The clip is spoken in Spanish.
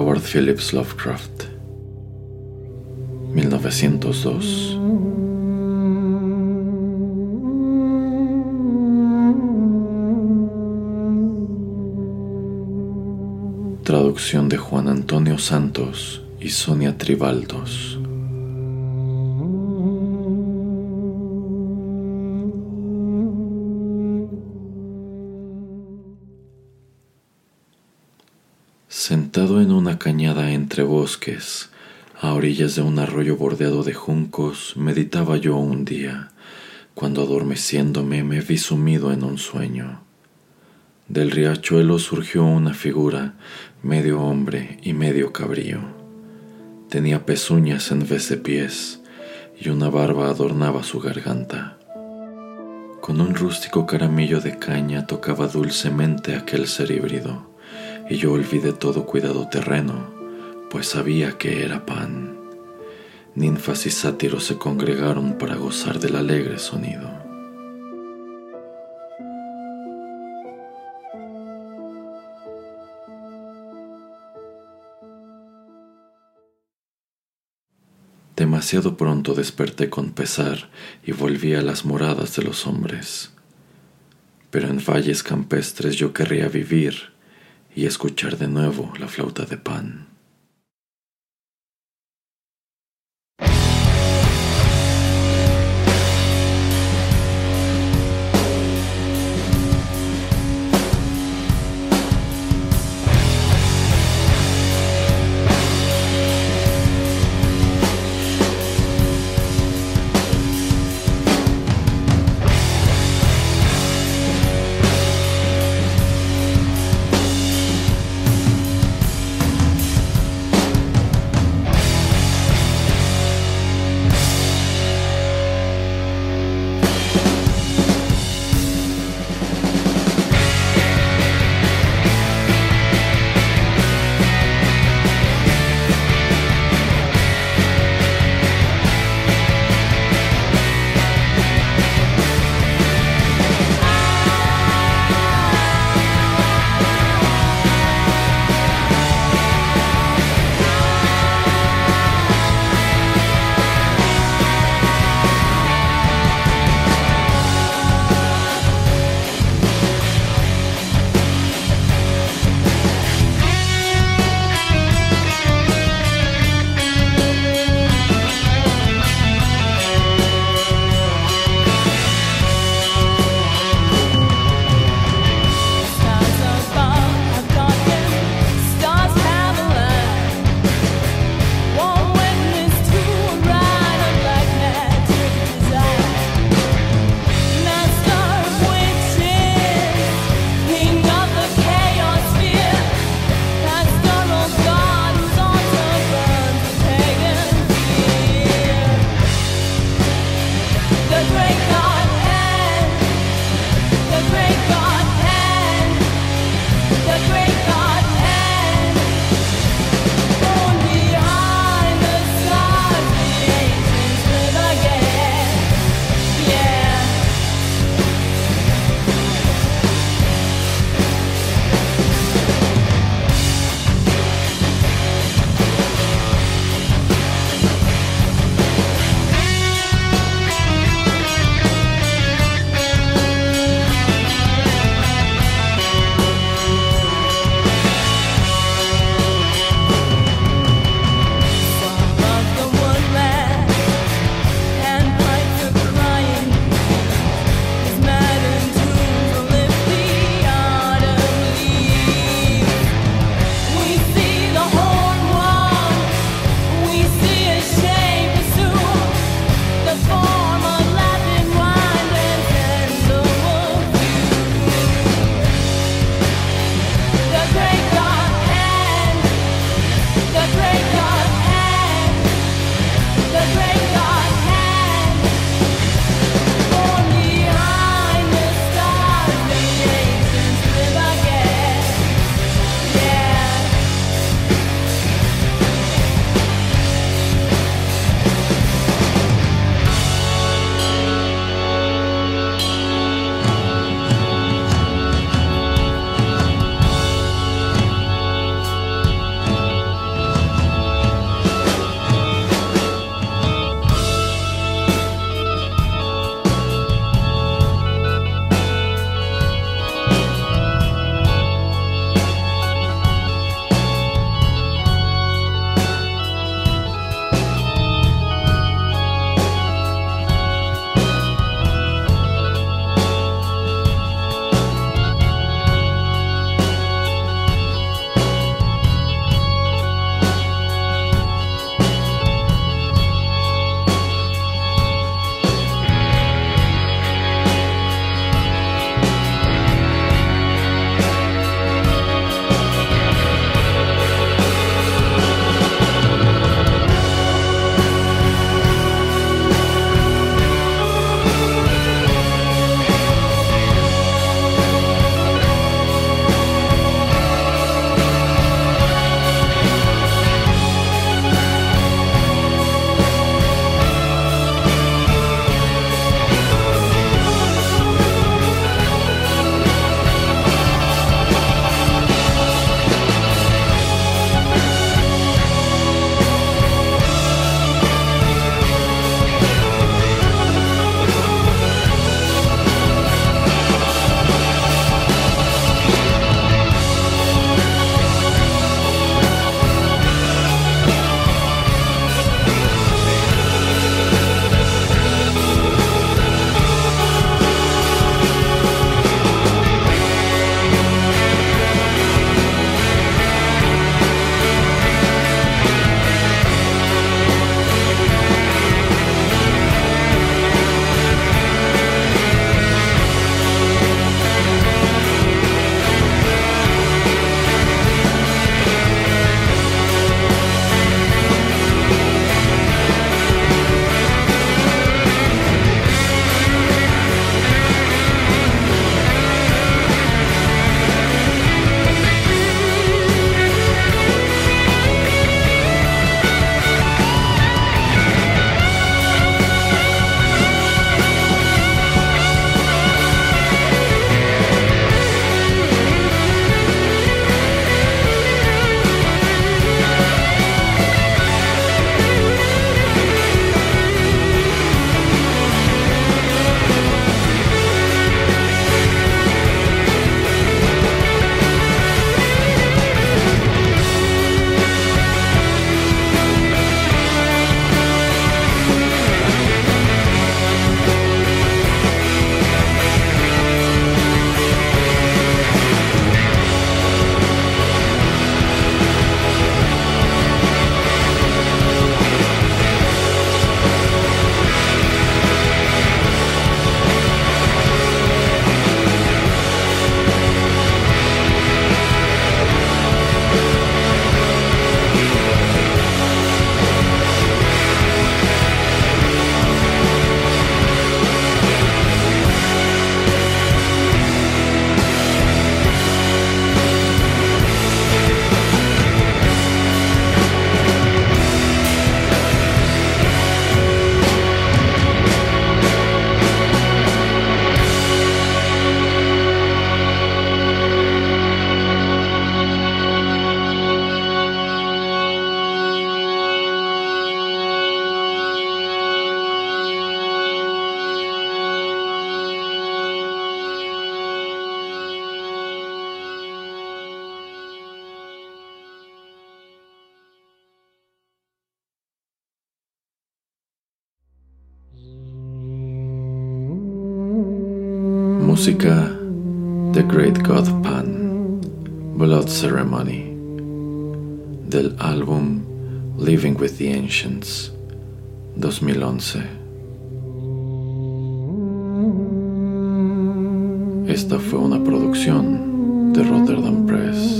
Howard Phillips Lovecraft 1902 Traducción de Juan Antonio Santos y Sonia Tribaldos Sentado en una cañada entre bosques, a orillas de un arroyo bordeado de juncos, meditaba yo un día, cuando adormeciéndome me vi sumido en un sueño. Del riachuelo surgió una figura, medio hombre y medio cabrío. Tenía pezuñas en vez de pies, y una barba adornaba su garganta. Con un rústico caramillo de caña tocaba dulcemente aquel ser híbrido y yo olvidé todo cuidado terreno, pues sabía que era pan. Ninfas y sátiros se congregaron para gozar del alegre sonido. Demasiado pronto desperté con pesar y volví a las moradas de los hombres. Pero en valles campestres yo querría vivir y escuchar de nuevo la flauta de pan. Música The Great God Pan, Blood Ceremony, del álbum Living with the Ancients, 2011. Esta fue una producción de Rotterdam Press.